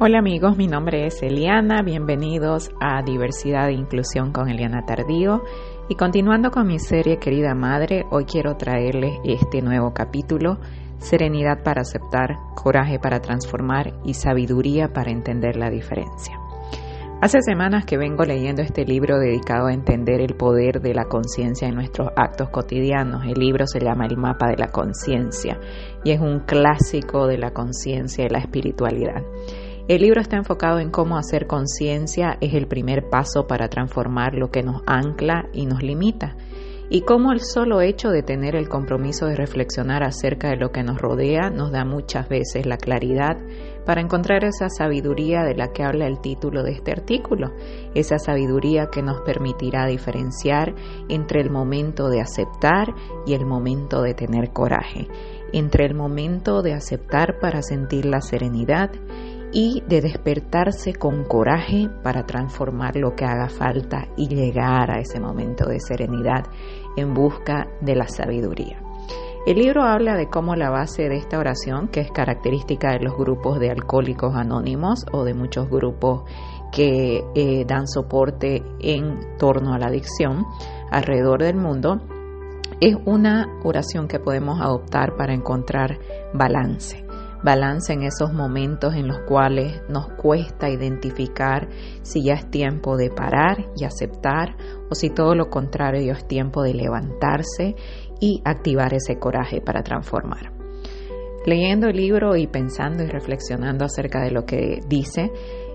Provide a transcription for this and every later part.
Hola amigos, mi nombre es Eliana, bienvenidos a Diversidad e Inclusión con Eliana Tardío y continuando con mi serie Querida Madre, hoy quiero traerles este nuevo capítulo, Serenidad para aceptar, coraje para transformar y sabiduría para entender la diferencia. Hace semanas que vengo leyendo este libro dedicado a entender el poder de la conciencia en nuestros actos cotidianos. El libro se llama El mapa de la conciencia y es un clásico de la conciencia y la espiritualidad. El libro está enfocado en cómo hacer conciencia es el primer paso para transformar lo que nos ancla y nos limita, y cómo el solo hecho de tener el compromiso de reflexionar acerca de lo que nos rodea nos da muchas veces la claridad para encontrar esa sabiduría de la que habla el título de este artículo, esa sabiduría que nos permitirá diferenciar entre el momento de aceptar y el momento de tener coraje, entre el momento de aceptar para sentir la serenidad y de despertarse con coraje para transformar lo que haga falta y llegar a ese momento de serenidad en busca de la sabiduría. El libro habla de cómo la base de esta oración, que es característica de los grupos de alcohólicos anónimos o de muchos grupos que eh, dan soporte en torno a la adicción alrededor del mundo, es una oración que podemos adoptar para encontrar balance balance en esos momentos en los cuales nos cuesta identificar si ya es tiempo de parar y aceptar o si todo lo contrario es tiempo de levantarse y activar ese coraje para transformar. Leyendo el libro y pensando y reflexionando acerca de lo que dice,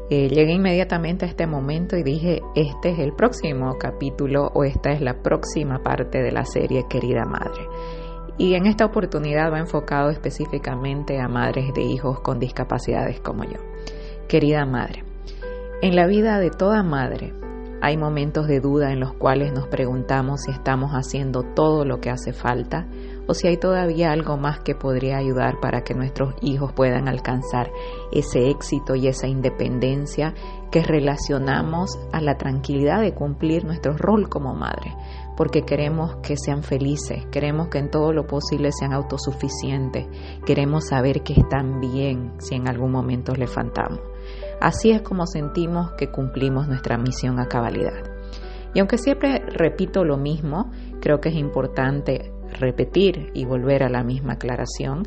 eh, llegué inmediatamente a este momento y dije, este es el próximo capítulo o esta es la próxima parte de la serie Querida Madre y en esta oportunidad va enfocado específicamente a madres de hijos con discapacidades como yo. Querida madre, en la vida de toda madre hay momentos de duda en los cuales nos preguntamos si estamos haciendo todo lo que hace falta o si hay todavía algo más que podría ayudar para que nuestros hijos puedan alcanzar ese éxito y esa independencia que relacionamos a la tranquilidad de cumplir nuestro rol como madre, porque queremos que sean felices, queremos que en todo lo posible sean autosuficientes, queremos saber que están bien si en algún momento les faltamos. Así es como sentimos que cumplimos nuestra misión a cabalidad. Y aunque siempre repito lo mismo, creo que es importante repetir y volver a la misma aclaración,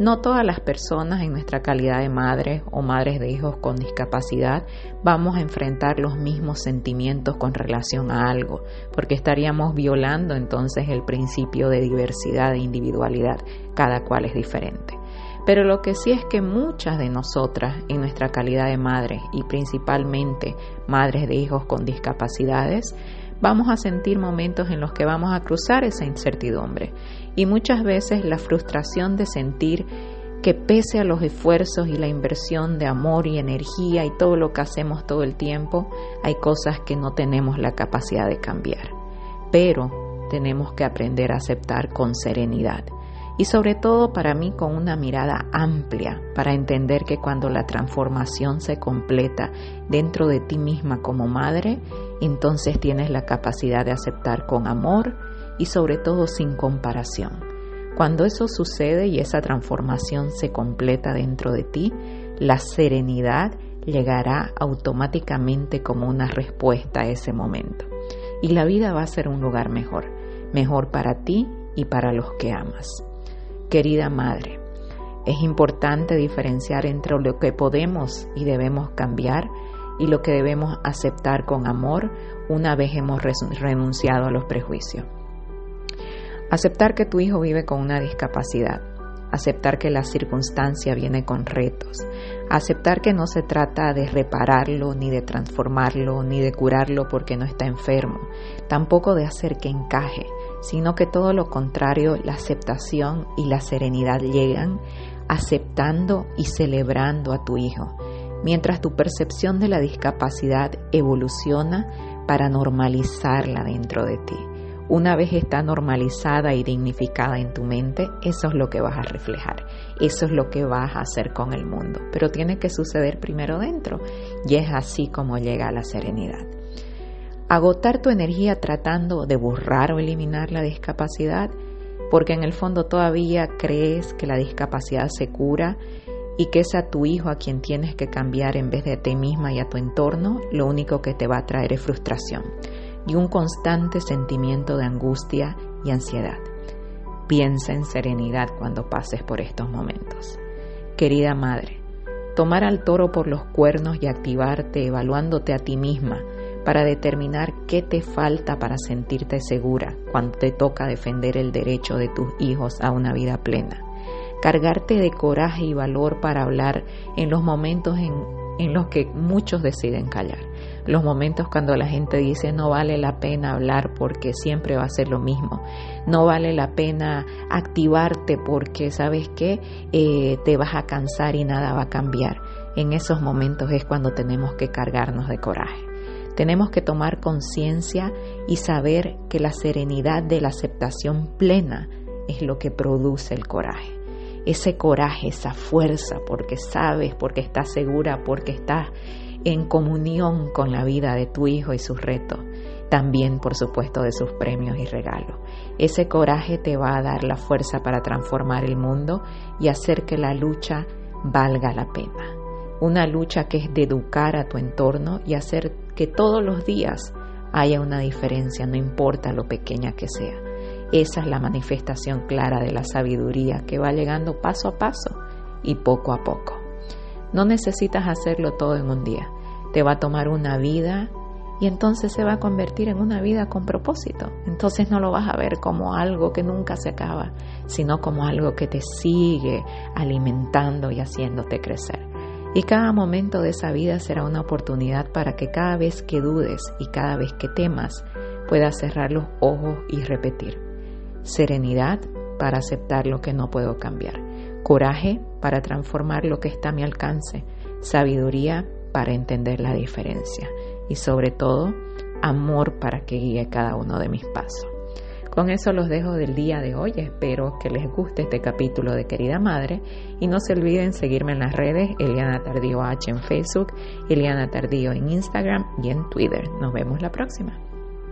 no todas las personas en nuestra calidad de madres o madres de hijos con discapacidad vamos a enfrentar los mismos sentimientos con relación a algo, porque estaríamos violando entonces el principio de diversidad e individualidad, cada cual es diferente. Pero lo que sí es que muchas de nosotras en nuestra calidad de madres y principalmente madres de hijos con discapacidades, vamos a sentir momentos en los que vamos a cruzar esa incertidumbre y muchas veces la frustración de sentir que pese a los esfuerzos y la inversión de amor y energía y todo lo que hacemos todo el tiempo, hay cosas que no tenemos la capacidad de cambiar. Pero tenemos que aprender a aceptar con serenidad y sobre todo para mí con una mirada amplia para entender que cuando la transformación se completa dentro de ti misma como madre, entonces tienes la capacidad de aceptar con amor y sobre todo sin comparación. Cuando eso sucede y esa transformación se completa dentro de ti, la serenidad llegará automáticamente como una respuesta a ese momento. Y la vida va a ser un lugar mejor, mejor para ti y para los que amas. Querida Madre, es importante diferenciar entre lo que podemos y debemos cambiar y lo que debemos aceptar con amor una vez hemos renunciado a los prejuicios. Aceptar que tu hijo vive con una discapacidad, aceptar que la circunstancia viene con retos, aceptar que no se trata de repararlo, ni de transformarlo, ni de curarlo porque no está enfermo, tampoco de hacer que encaje, sino que todo lo contrario, la aceptación y la serenidad llegan aceptando y celebrando a tu hijo, mientras tu percepción de la discapacidad evoluciona para normalizarla dentro de ti. Una vez está normalizada y dignificada en tu mente, eso es lo que vas a reflejar, eso es lo que vas a hacer con el mundo, pero tiene que suceder primero dentro y es así como llega la serenidad agotar tu energía tratando de borrar o eliminar la discapacidad, porque en el fondo todavía crees que la discapacidad se cura y que es a tu hijo a quien tienes que cambiar en vez de a ti misma y a tu entorno, lo único que te va a traer es frustración y un constante sentimiento de angustia y ansiedad. Piensa en serenidad cuando pases por estos momentos. Querida madre, tomar al toro por los cuernos y activarte evaluándote a ti misma para determinar qué te falta para sentirte segura cuando te toca defender el derecho de tus hijos a una vida plena. Cargarte de coraje y valor para hablar en los momentos en, en los que muchos deciden callar. Los momentos cuando la gente dice no vale la pena hablar porque siempre va a ser lo mismo. No vale la pena activarte porque sabes que eh, te vas a cansar y nada va a cambiar. En esos momentos es cuando tenemos que cargarnos de coraje. Tenemos que tomar conciencia y saber que la serenidad de la aceptación plena es lo que produce el coraje. Ese coraje, esa fuerza, porque sabes, porque estás segura, porque estás en comunión con la vida de tu hijo y sus retos, también por supuesto de sus premios y regalos. Ese coraje te va a dar la fuerza para transformar el mundo y hacer que la lucha valga la pena. Una lucha que es de educar a tu entorno y hacer que todos los días haya una diferencia, no importa lo pequeña que sea. Esa es la manifestación clara de la sabiduría que va llegando paso a paso y poco a poco. No necesitas hacerlo todo en un día. Te va a tomar una vida y entonces se va a convertir en una vida con propósito. Entonces no lo vas a ver como algo que nunca se acaba, sino como algo que te sigue alimentando y haciéndote crecer. Y cada momento de esa vida será una oportunidad para que cada vez que dudes y cada vez que temas puedas cerrar los ojos y repetir. Serenidad para aceptar lo que no puedo cambiar. Coraje para transformar lo que está a mi alcance. Sabiduría para entender la diferencia. Y sobre todo, amor para que guíe cada uno de mis pasos. Con eso los dejo del día de hoy. Espero que les guste este capítulo de Querida Madre y no se olviden seguirme en las redes Eliana Tardío H en Facebook, Eliana Tardío en Instagram y en Twitter. Nos vemos la próxima.